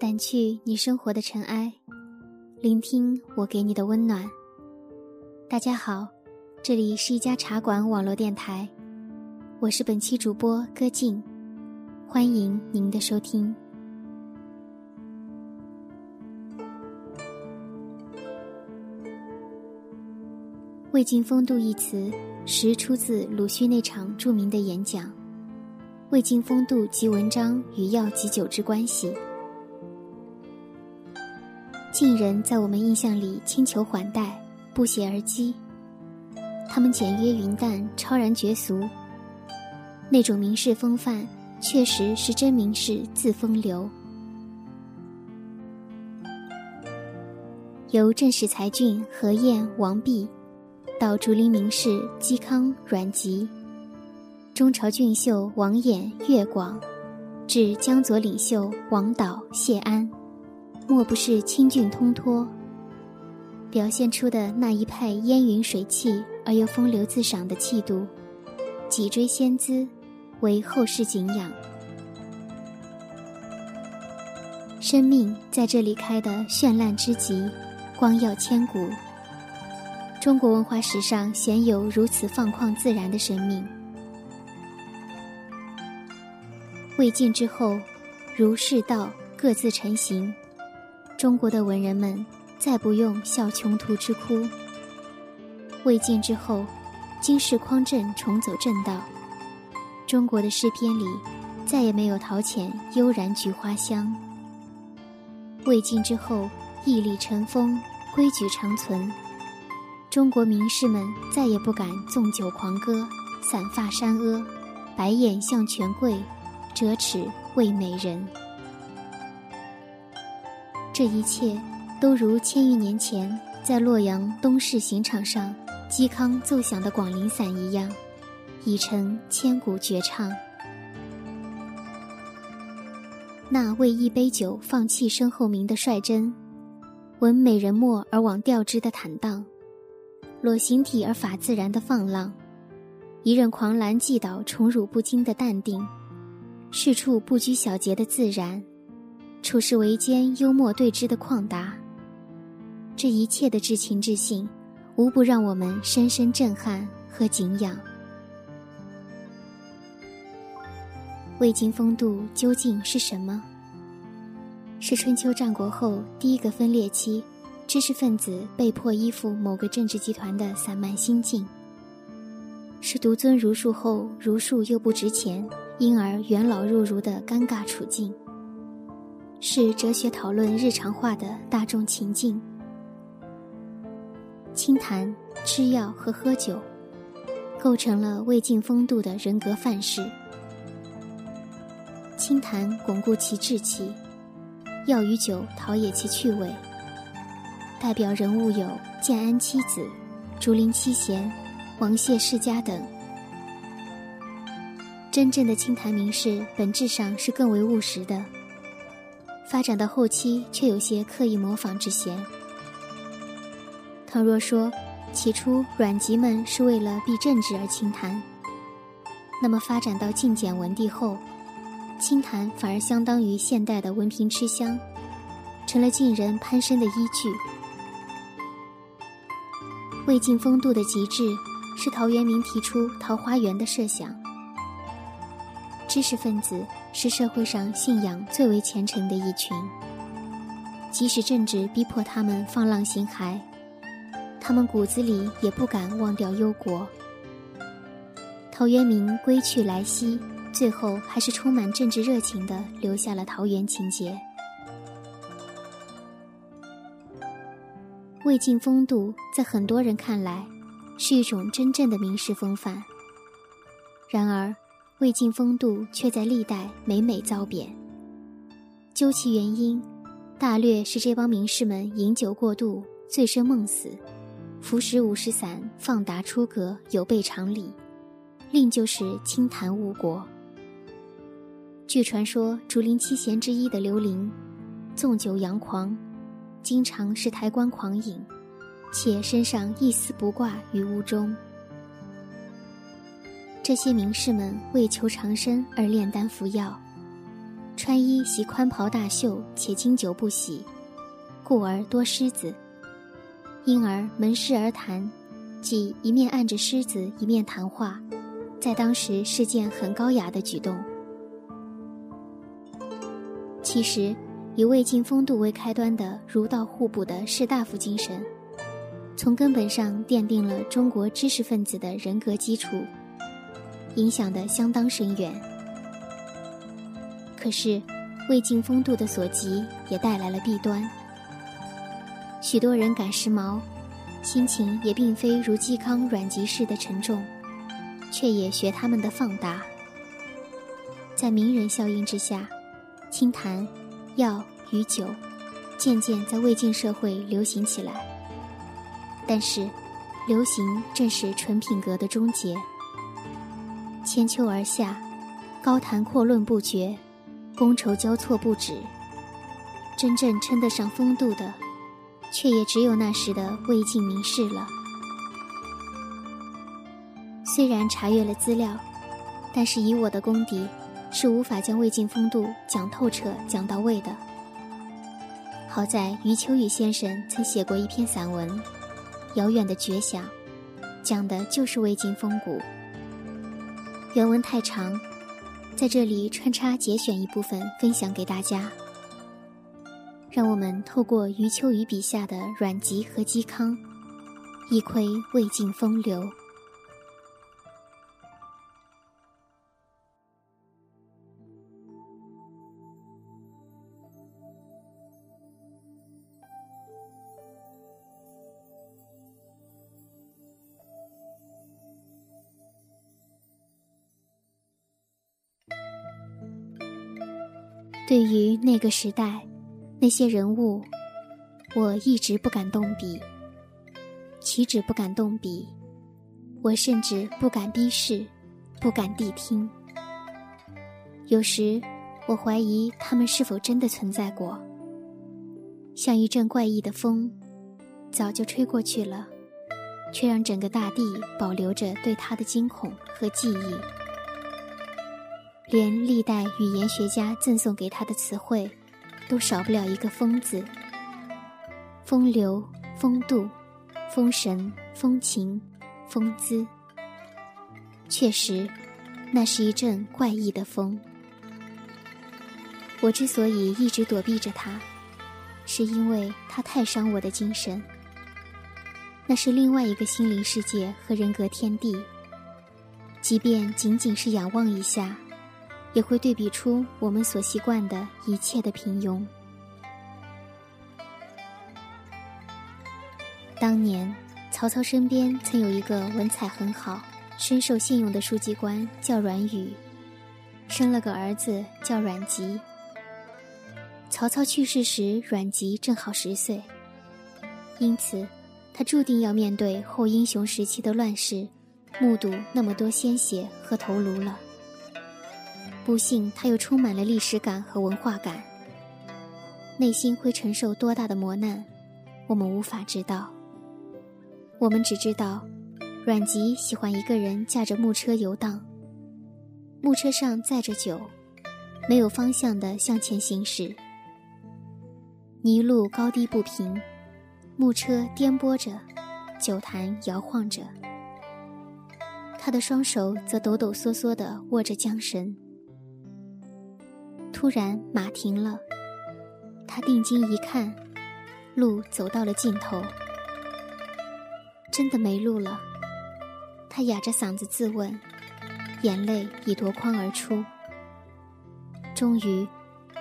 掸去你生活的尘埃，聆听我给你的温暖。大家好，这里是一家茶馆网络电台，我是本期主播歌静，欢迎您的收听。魏晋风度一词，实出自鲁迅那场著名的演讲。魏晋风度及文章与药及酒之关系。晋人在我们印象里轻裘缓带，不谐而讥。他们简约云淡，超然绝俗。那种名士风范，确实是真名士自风流。由正史才俊何晏、王弼，到竹林名士嵇康、阮籍，中朝俊秀王衍、岳广，至江左领袖王导、谢安。莫不是清俊通脱，表现出的那一派烟云水气而又风流自赏的气度，脊椎仙姿，为后世敬仰。生命在这里开得绚烂之极，光耀千古。中国文化史上鲜有如此放旷自然的生命。魏晋之后，儒释道各自成型。中国的文人们再不用笑穷途之哭。魏晋之后，金世匡正重走正道。中国的诗篇里再也没有陶潜悠然菊花香。魏晋之后，屹立成风，规矩长存。中国名士们再也不敢纵酒狂歌，散发山阿，白眼向权贵，折齿为美人。这一切，都如千余年前在洛阳东市刑场上，嵇康奏响的《广陵散》一样，已成千古绝唱。那为一杯酒放弃身后名的率真，闻美人墨而枉调之的坦荡，裸形体而法自然的放浪，一任狂澜既倒宠辱不惊的淡定，事处不拘小节的自然。处世为艰，幽默对之的旷达，这一切的至情至性，无不让我们深深震撼和敬仰。魏晋风度究竟是什么？是春秋战国后第一个分裂期，知识分子被迫依附某个政治集团的散漫心境；是独尊儒术后，儒术又不值钱，因而元老入儒的尴尬处境。是哲学讨论日常化的大众情境，清谈、吃药和喝酒，构成了魏晋风度的人格范式。清谈巩固其志气，药与酒陶冶其趣味。代表人物有建安七子、竹林七贤、王谢世家等。真正的清谈名士，本质上是更为务实的。发展到后期，却有些刻意模仿之嫌。倘若说起初阮籍们是为了避政治而清谈，那么发展到晋简文帝后，清谈反而相当于现代的文凭吃香，成了晋人攀升的依据。魏晋风度的极致，是陶渊明提出桃花源的设想。知识分子。是社会上信仰最为虔诚的一群。即使政治逼迫他们放浪形骸，他们骨子里也不敢忘掉忧国。陶渊明归去来兮，最后还是充满政治热情的留下了桃园情节。魏晋风度在很多人看来是一种真正的名士风范，然而。魏晋风度却在历代每每遭贬。究其原因，大略是这帮名士们饮酒过度，醉生梦死，服食五石散，放达出格，有悖常理；另就是轻谈误国。据传说，竹林七贤之一的刘伶，纵酒扬狂，经常是抬棺狂饮，且身上一丝不挂于屋中。这些名士们为求长生而炼丹服药，穿衣习宽袍大袖，且经久不洗，故而多虱子。因而门师而谈，即一面按着狮子，一面谈话，在当时是件很高雅的举动。其实，以魏晋风度为开端的儒道互补的士大夫精神，从根本上奠定了中国知识分子的人格基础。影响的相当深远。可是，魏晋风度的所及也带来了弊端。许多人赶时髦，心情也并非如嵇康、阮籍式的沉重，却也学他们的放大。在名人效应之下，清谈、药与酒渐渐在魏晋社会流行起来。但是，流行正是纯品格的终结。千秋而下，高谈阔论不绝，觥筹交错不止。真正称得上风度的，却也只有那时的魏晋名士了。虽然查阅了资料，但是以我的功底，是无法将魏晋风度讲透彻、讲到位的。好在余秋雨先生曾写过一篇散文《遥远的绝响》，讲的就是魏晋风骨。原文太长，在这里穿插节选一部分分享给大家。让我们透过余秋雨笔下的阮籍和嵇康，一窥魏晋风流。那个时代，那些人物，我一直不敢动笔。岂止不敢动笔，我甚至不敢逼视，不敢谛听。有时，我怀疑他们是否真的存在过，像一阵怪异的风，早就吹过去了，却让整个大地保留着对他的惊恐和记忆。连历代语言学家赠送给他的词汇，都少不了一个“风”字。风流、风度、风神、风情、风姿。确实，那是一阵怪异的风。我之所以一直躲避着他，是因为他太伤我的精神。那是另外一个心灵世界和人格天地。即便仅仅是仰望一下。也会对比出我们所习惯的一切的平庸。当年，曹操身边曾有一个文采很好、深受信用的书记官，叫阮宇，生了个儿子叫阮籍。曹操去世时，阮籍正好十岁，因此，他注定要面对后英雄时期的乱世，目睹那么多鲜血和头颅了。不幸，他又充满了历史感和文化感，内心会承受多大的磨难，我们无法知道。我们只知道，阮籍喜欢一个人驾着木车游荡，木车上载着酒，没有方向的向前行驶。泥路高低不平，木车颠簸着，酒坛摇晃着，他的双手则抖抖嗦嗦的握着缰绳。突然，马停了。他定睛一看，路走到了尽头，真的没路了。他哑着嗓子自问，眼泪已夺眶而出。终于，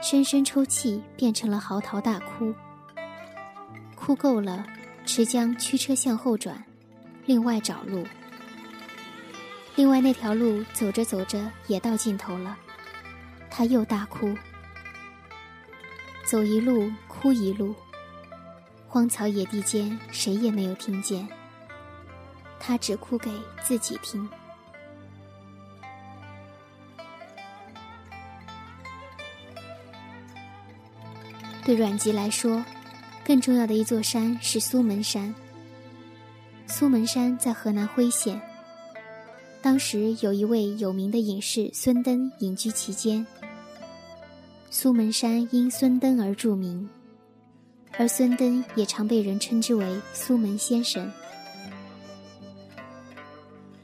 深深抽泣变成了嚎啕大哭。哭够了，持将驱车向后转，另外找路。另外那条路走着走着也到尽头了。他又大哭，走一路哭一路，荒草野地间谁也没有听见，他只哭给自己听。对阮籍来说，更重要的一座山是苏门山。苏门山在河南辉县。当时有一位有名的隐士孙登隐居其间。苏门山因孙登而著名，而孙登也常被人称之为苏门先生。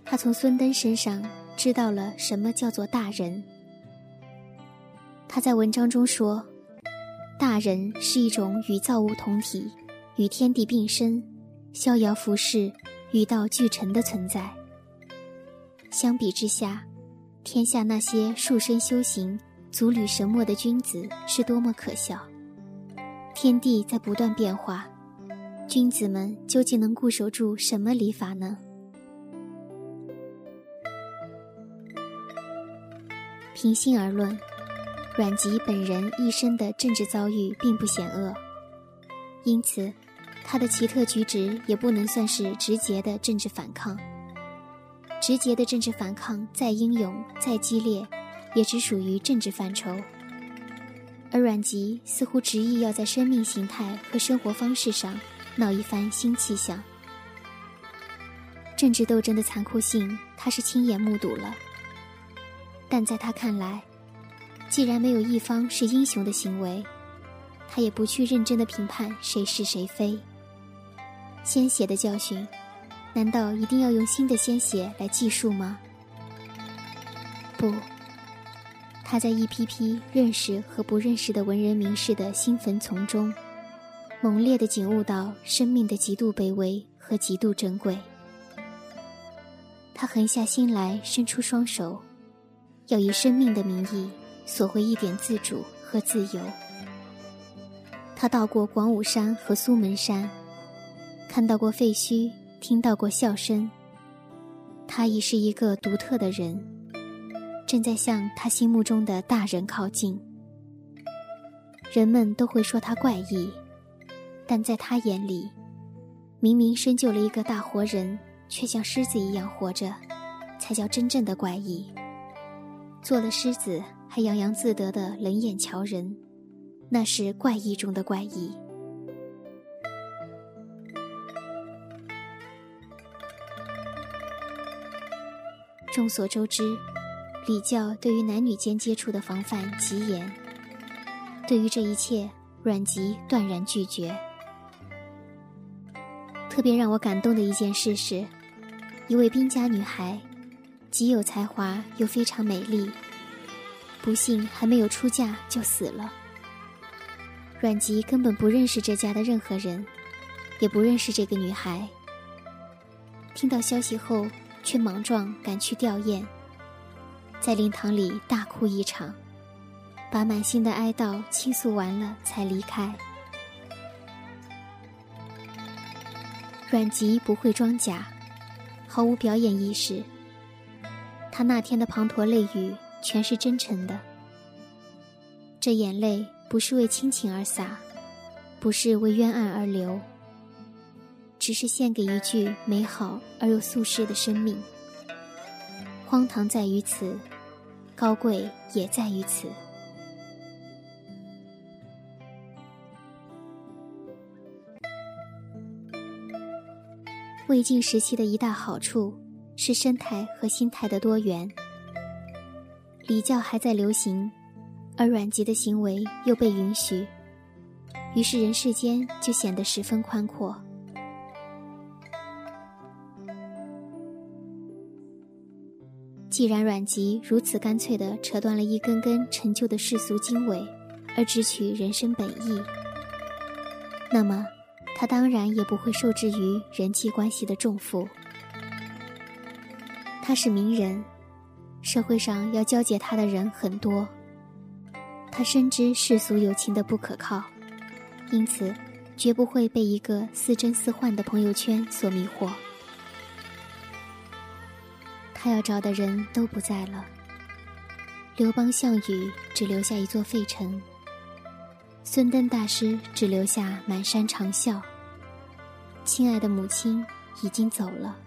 他从孙登身上知道了什么叫做大人。他在文章中说：“大人是一种与造物同体、与天地并生、逍遥浮世、与道俱成的存在。”相比之下，天下那些束身修行、足履神墨的君子是多么可笑！天地在不断变化，君子们究竟能固守住什么礼法呢？平心而论，阮籍本人一生的政治遭遇并不险恶，因此，他的奇特举止也不能算是直接的政治反抗。直接的政治反抗再英勇再激烈，也只属于政治范畴。而阮籍似乎执意要在生命形态和生活方式上闹一番新气象。政治斗争的残酷性，他是亲眼目睹了。但在他看来，既然没有一方是英雄的行为，他也不去认真的评判谁是谁非。鲜血的教训。难道一定要用新的鲜血来计数吗？不，他在一批批认识和不认识的文人名士的新坟丛中，猛烈的景悟到生命的极度卑微和极度珍贵。他狠下心来，伸出双手，要以生命的名义索回一点自主和自由。他到过广武山和苏门山，看到过废墟。听到过笑声，他已是一个独特的人，正在向他心目中的大人靠近。人们都会说他怪异，但在他眼里，明明生就了一个大活人，却像狮子一样活着，才叫真正的怪异。做了狮子还洋洋自得的冷眼瞧人，那是怪异中的怪异。众所周知，礼教对于男女间接触的防范极严。对于这一切，阮籍断然拒绝。特别让我感动的一件事是，一位兵家女孩，极有才华又非常美丽，不幸还没有出嫁就死了。阮籍根本不认识这家的任何人，也不认识这个女孩。听到消息后。却莽撞赶去吊唁，在灵堂里大哭一场，把满心的哀悼倾诉完了，才离开。阮籍不会装假，毫无表演意识。他那天的滂沱泪雨全是真诚的，这眼泪不是为亲情而洒，不是为冤案而流。只是献给一句美好而又俗世的生命。荒唐在于此，高贵也在于此。魏晋时期的一大好处是生态和心态的多元。礼教还在流行，而阮籍的行为又被允许，于是人世间就显得十分宽阔。既然阮籍如此干脆地扯断了一根根陈旧的世俗经纬，而只取人生本意，那么他当然也不会受制于人际关系的重负。他是名人，社会上要交结他的人很多。他深知世俗友情的不可靠，因此绝不会被一个似真似幻的朋友圈所迷惑。他要找的人都不在了。刘邦、项羽只留下一座废城，孙登大师只留下满山长啸。亲爱的母亲已经走了，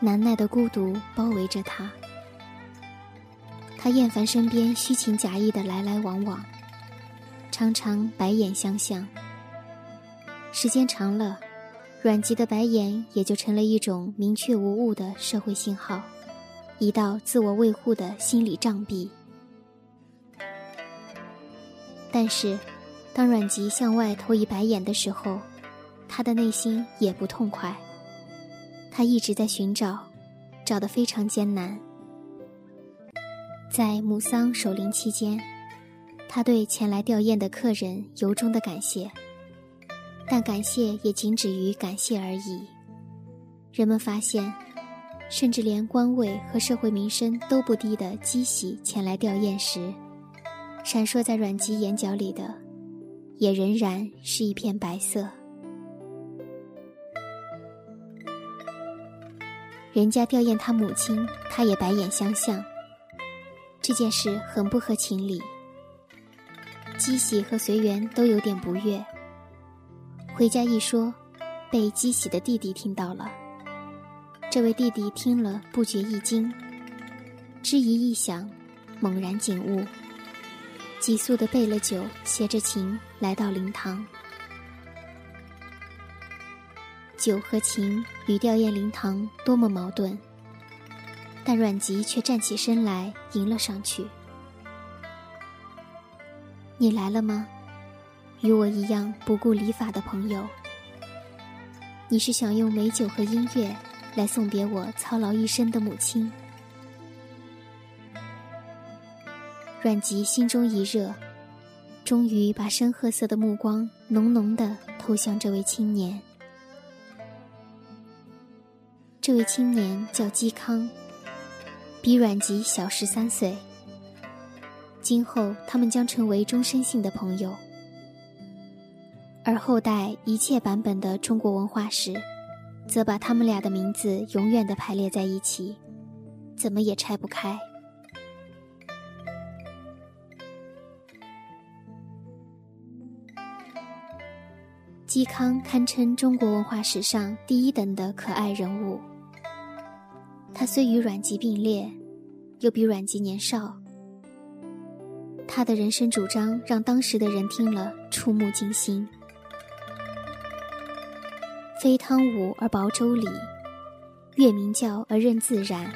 难耐的孤独包围着他。他厌烦身边虚情假意的来来往往，常常白眼相向。时间长了，阮籍的白眼也就成了一种明确无误的社会信号，一道自我维护的心理障壁。但是，当阮籍向外投以白眼的时候，他的内心也不痛快。他一直在寻找，找得非常艰难。在母丧守灵期间，他对前来吊唁的客人由衷的感谢，但感谢也仅止于感谢而已。人们发现，甚至连官位和社会名声都不低的姬喜前来吊唁时，闪烁在阮籍眼角里的，也仍然是一片白色。人家吊唁他母亲，他也白眼相向。这件事很不合情理，姬喜和随缘都有点不悦。回家一说，被姬喜的弟弟听到了。这位弟弟听了不觉一惊，知疑一想，猛然警悟，急速的备了酒，携着琴来到灵堂。酒和琴与吊唁灵堂多么矛盾。但阮籍却站起身来迎了上去。你来了吗？与我一样不顾礼法的朋友。你是想用美酒和音乐来送别我操劳一生的母亲？阮籍心中一热，终于把深褐色的目光浓浓的投向这位青年。这位青年叫嵇康。比阮籍小十三岁。今后他们将成为终身性的朋友，而后代一切版本的中国文化史，则把他们俩的名字永远的排列在一起，怎么也拆不开。嵇康堪称中国文化史上第一等的可爱人物。他虽与阮籍并列，又比阮籍年少。他的人生主张让当时的人听了触目惊心：“非汤武而薄周礼，越明教而任自然。”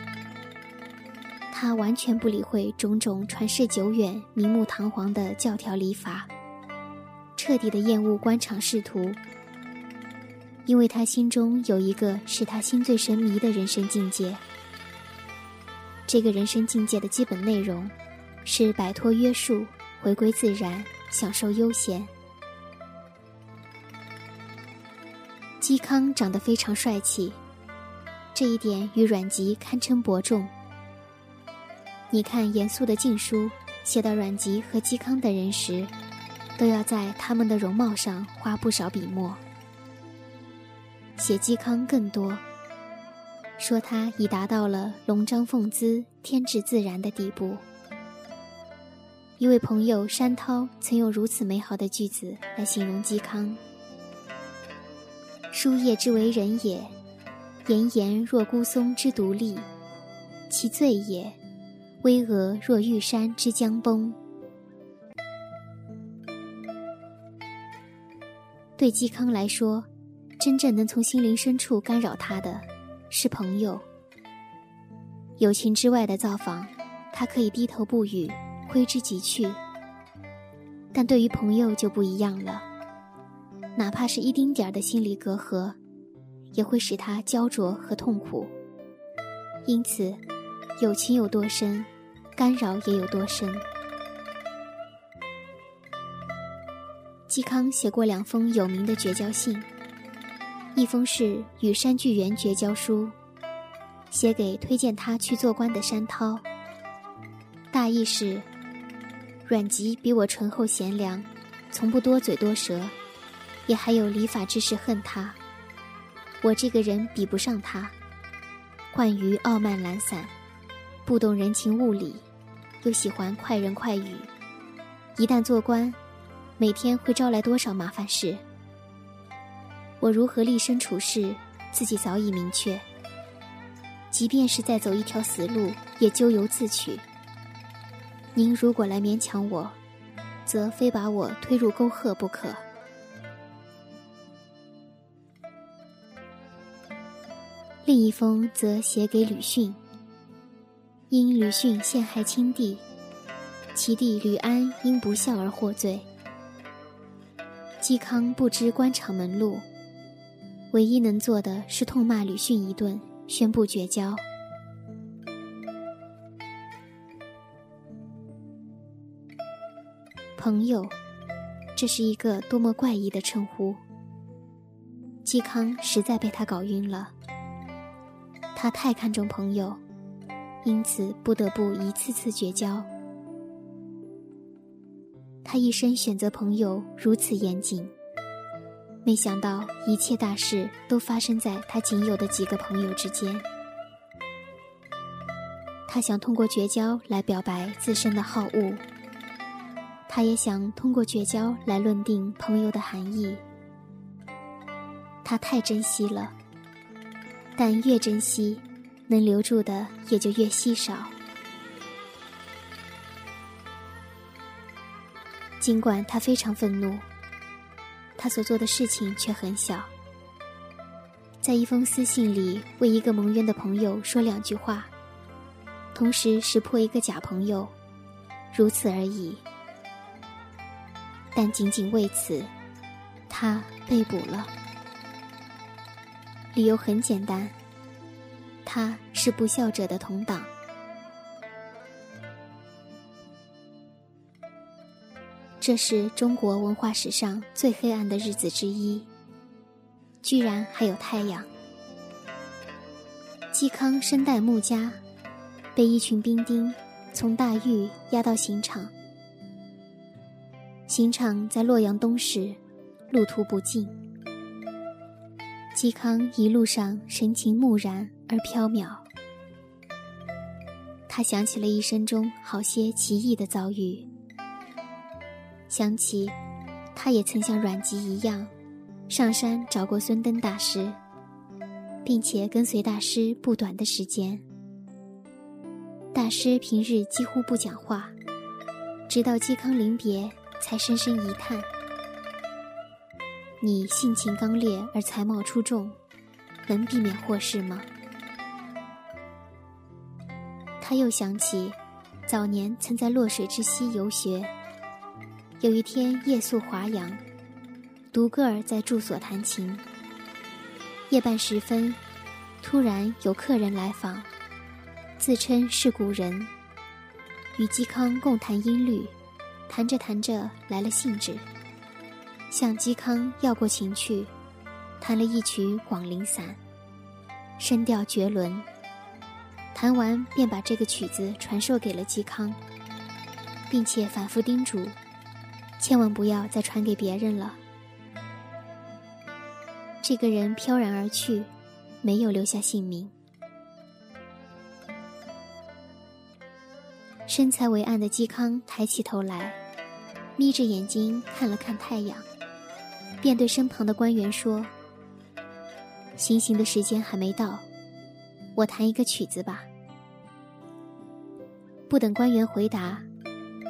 他完全不理会种种传世久远、名目堂皇的教条礼法，彻底的厌恶官场仕途，因为他心中有一个使他心醉神迷的人生境界。这个人生境界的基本内容，是摆脱约束，回归自然，享受悠闲。嵇康长得非常帅气，这一点与阮籍堪称伯仲。你看严肃的晋书写到阮籍和嵇康等人时，都要在他们的容貌上花不少笔墨。写嵇康更多。说他已达到了龙章凤姿、天至自然的地步。一位朋友山涛曾用如此美好的句子来形容嵇康：“书叶之为人也，炎炎若孤松之独立；其罪也，巍峨若玉山之将崩。”对嵇康来说，真正能从心灵深处干扰他的。是朋友，友情之外的造访，他可以低头不语，挥之即去。但对于朋友就不一样了，哪怕是一丁点儿的心理隔阂，也会使他焦灼和痛苦。因此，友情有多深，干扰也有多深。嵇康写过两封有名的绝交信。一封是与山巨源绝交书，写给推荐他去做官的山涛。大意是：阮籍比我醇厚贤良，从不多嘴多舌，也还有礼法之士恨他。我这个人比不上他，惯于傲慢懒散，不懂人情物理，又喜欢快人快语。一旦做官，每天会招来多少麻烦事？我如何立身处世，自己早已明确。即便是在走一条死路，也咎由自取。您如果来勉强我，则非把我推入沟壑不可。另一封则写给吕逊，因吕逊陷害亲弟，其弟吕安因不孝而获罪。嵇康不知官场门路，唯一能做的是痛骂吕逊一顿，宣布绝交。朋友，这是一个多么怪异的称呼！嵇康实在被他搞晕了。他太看重朋友，因此不得不一次次绝交。他一生选择朋友如此严谨，没想到一切大事都发生在他仅有的几个朋友之间。他想通过绝交来表白自身的好恶，他也想通过绝交来论定朋友的含义。他太珍惜了。但越珍惜，能留住的也就越稀少。尽管他非常愤怒，他所做的事情却很小。在一封私信里，为一个蒙冤的朋友说两句话，同时识破一个假朋友，如此而已。但仅仅为此，他被捕了。理由很简单，他是不孝者的同党。这是中国文化史上最黑暗的日子之一，居然还有太阳。嵇康身带木枷，被一群兵丁从大狱押到刑场。刑场在洛阳东市，路途不近。嵇康一路上神情木然而飘渺，他想起了一生中好些奇异的遭遇，想起他也曾像阮籍一样上山找过孙登大师，并且跟随大师不短的时间。大师平日几乎不讲话，直到嵇康临别，才深深一叹。你性情刚烈而才貌出众，能避免祸事吗？他又想起，早年曾在洛水之西游学，有一天夜宿华阳，独个儿在住所弹琴。夜半时分，突然有客人来访，自称是古人，与嵇康共弹音律，弹着弹着来了兴致。向嵇康要过琴去，弹了一曲《广陵散》，声调绝伦。弹完便把这个曲子传授给了嵇康，并且反复叮嘱，千万不要再传给别人了。这个人飘然而去，没有留下姓名。身材伟岸的嵇康抬起头来，眯着眼睛看了看太阳。便对身旁的官员说：“行刑的时间还没到，我弹一个曲子吧。”不等官员回答，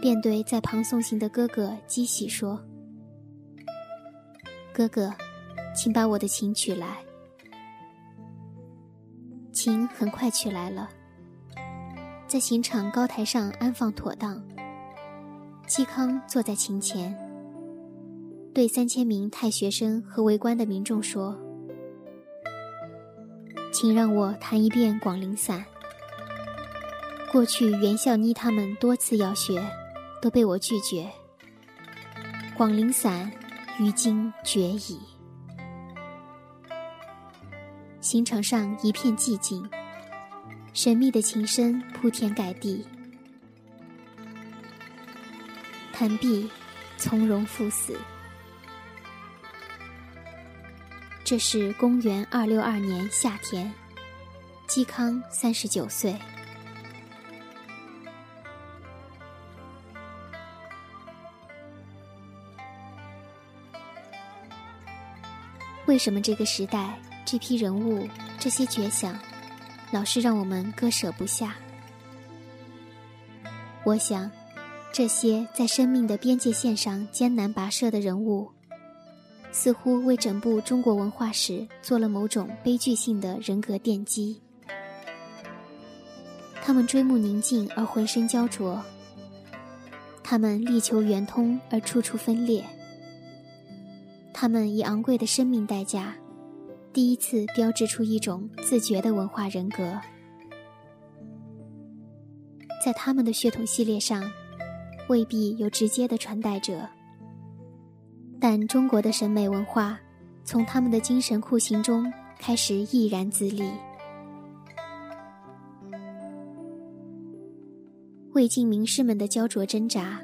便对在旁送行的哥哥姬喜说：“哥哥，请把我的琴取来。”琴很快取来了，在刑场高台上安放妥当。嵇康坐在琴前。对三千名太学生和围观的民众说：“请让我弹一遍《广陵散》。过去袁孝妮他们多次要学，都被我拒绝。《广陵散》于今绝矣。”刑场上一片寂静，神秘的琴声铺天盖地。弹毕，从容赴死。这是公元二六二年夏天，嵇康三十九岁。为什么这个时代、这批人物、这些绝响，老是让我们割舍不下？我想，这些在生命的边界线上艰难跋涉的人物，似乎为整部中国文化史做了某种悲剧性的人格奠基。他们追慕宁静而浑身焦灼，他们力求圆通而处处分裂，他们以昂贵的生命代价，第一次标志出一种自觉的文化人格。在他们的血统系列上，未必有直接的传代者，但中国的审美文化从他们的精神酷刑中开始毅然自立。魏晋名士们的焦灼挣扎，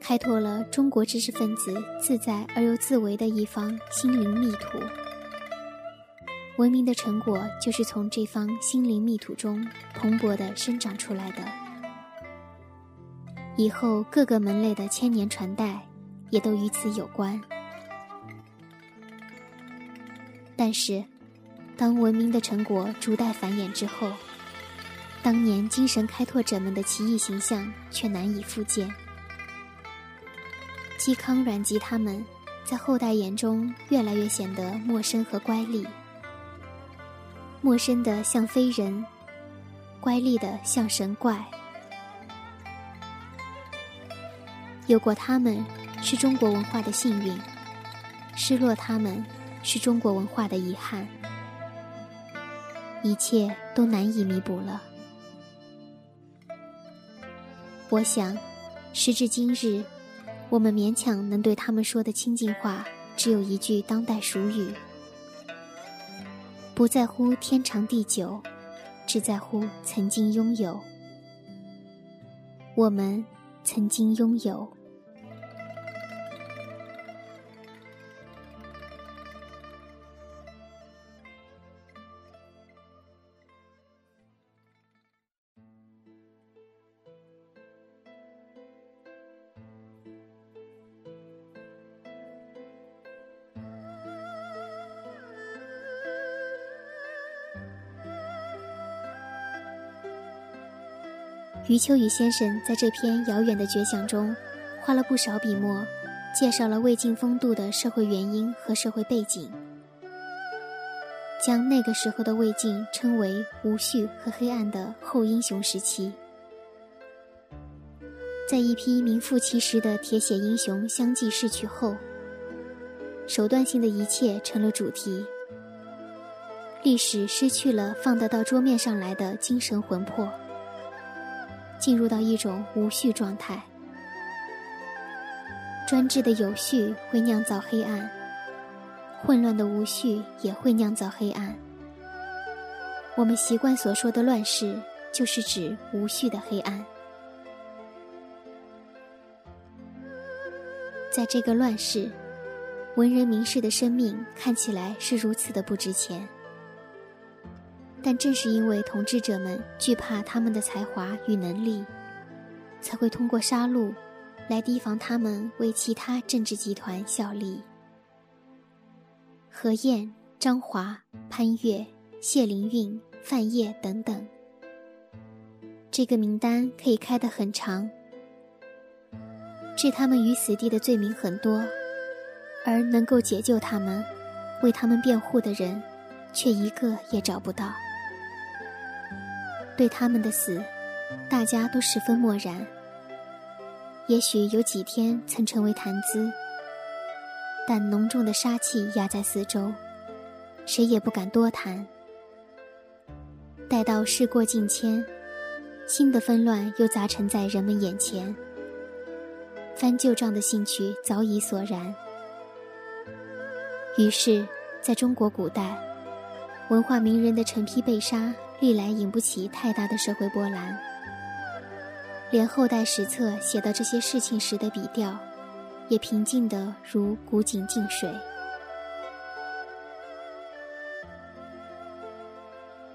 开拓了中国知识分子自在而又自为的一方心灵密土。文明的成果就是从这方心灵密土中蓬勃地生长出来的。以后各个门类的千年传代，也都与此有关。但是，当文明的成果逐代繁衍之后，当年精神开拓者们的奇异形象却难以复见。嵇康、阮籍他们，在后代眼中越来越显得陌生和乖戾。陌生的像非人，乖戾的像神怪。有过他们，是中国文化的幸运；失落他们，是中国文化的遗憾。一切都难以弥补了。我想，时至今日，我们勉强能对他们说的亲近话，只有一句当代俗语。不在乎天长地久，只在乎曾经拥有。我们曾经拥有。余秋雨先生在这篇遥远的绝响中，花了不少笔墨，介绍了魏晋风度的社会原因和社会背景，将那个时候的魏晋称为无序和黑暗的后英雄时期。在一批名副其实的铁血英雄相继逝去后，手段性的一切成了主题，历史失去了放得到桌面上来的精神魂魄。进入到一种无序状态，专制的有序会酿造黑暗，混乱的无序也会酿造黑暗。我们习惯所说的乱世，就是指无序的黑暗。在这个乱世，文人名士的生命看起来是如此的不值钱。但正是因为统治者们惧怕他们的才华与能力，才会通过杀戮来提防他们为其他政治集团效力。何晏、张华、潘岳、谢灵运、范晔等等，这个名单可以开得很长。置他们于死地的罪名很多，而能够解救他们、为他们辩护的人，却一个也找不到。对他们的死，大家都十分漠然。也许有几天曾成为谈资，但浓重的杀气压在四周，谁也不敢多谈。待到事过境迁，新的纷乱又杂陈在人们眼前，翻旧账的兴趣早已索然。于是，在中国古代，文化名人的成批被杀。历来引不起太大的社会波澜，连后代史册写到这些事情时的笔调，也平静得如古井静水。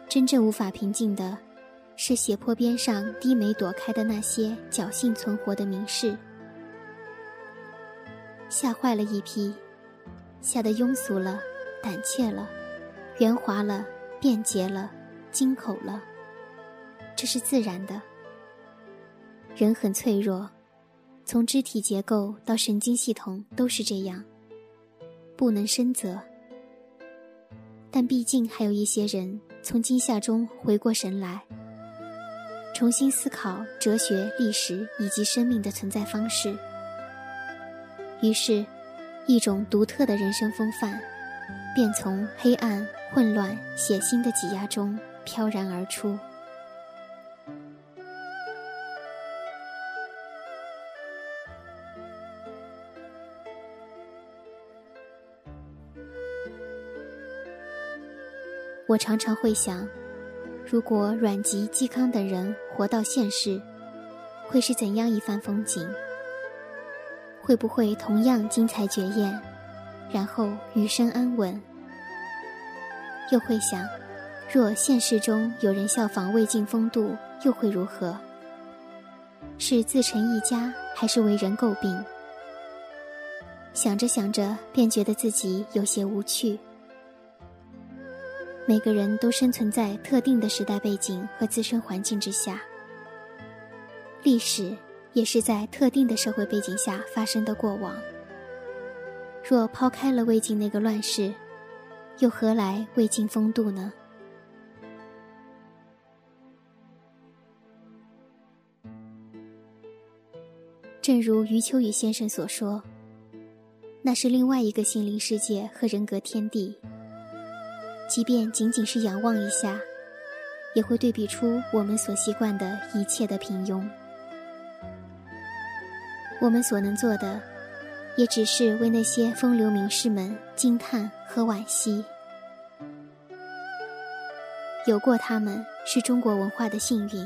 真正无法平静的，是斜坡边上低眉躲开的那些侥幸存活的名士，吓坏了一批，吓得庸俗了，胆怯了，圆滑了，便捷了。金口了，这是自然的。人很脆弱，从肢体结构到神经系统都是这样，不能深责。但毕竟还有一些人从惊吓中回过神来，重新思考哲学、历史以及生命的存在方式。于是，一种独特的人生风范，便从黑暗、混乱、血腥的挤压中飘然而出。我常常会想，如果阮籍、嵇康等人活到现世，会是怎样一番风景？会不会同样精彩绝艳，然后余生安稳？又会想，若现实中有人效仿魏晋风度，又会如何？是自成一家，还是为人诟病？想着想着，便觉得自己有些无趣。每个人都生存在特定的时代背景和自身环境之下，历史也是在特定的社会背景下发生的过往。若抛开了魏晋那个乱世，又何来魏晋风度呢？正如余秋雨先生所说，那是另外一个心灵世界和人格天地。即便仅仅是仰望一下，也会对比出我们所习惯的一切的平庸。我们所能做的，也只是为那些风流名士们惊叹和惋惜。有过他们，是中国文化的幸运；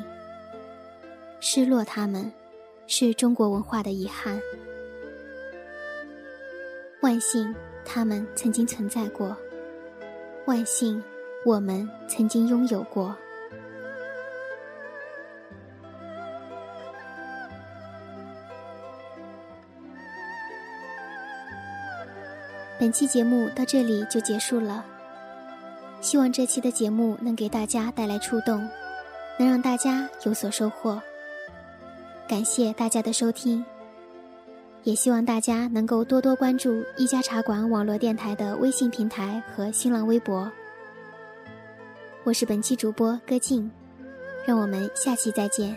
失落他们，是中国文化的遗憾。万幸，他们曾经存在过。万幸，我们曾经拥有过。本期节目到这里就结束了，希望这期的节目能给大家带来触动，能让大家有所收获。感谢大家的收听。也希望大家能够多多关注一家茶馆网络电台的微信平台和新浪微博。我是本期主播歌静，让我们下期再见。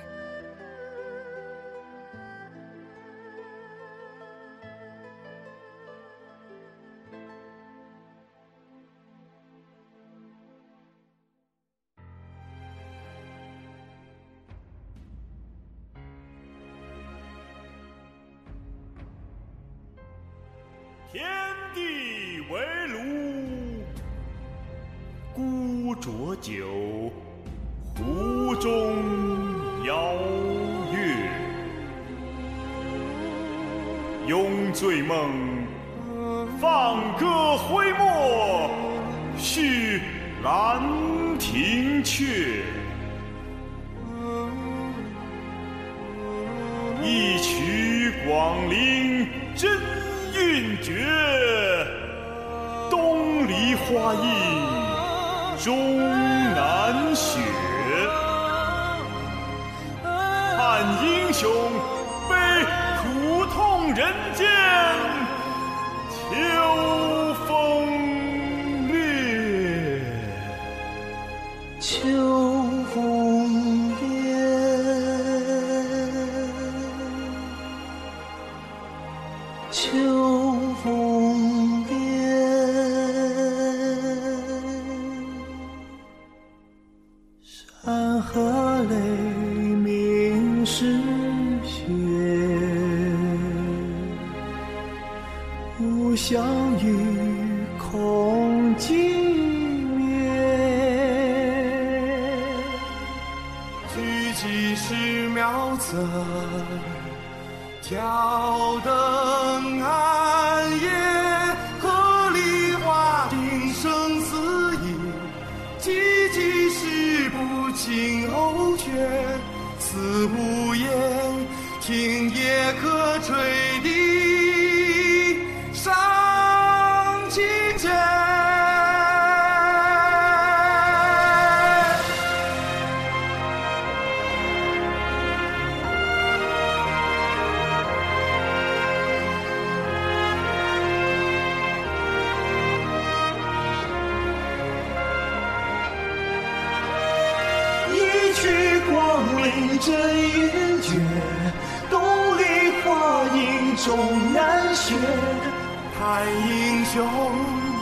酒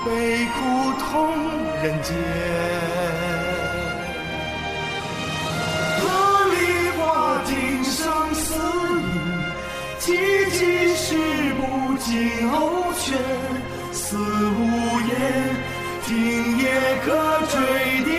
杯苦痛人间，何梨花听生死意，寂寂事不尽瓯泉。死无言，听也可坠地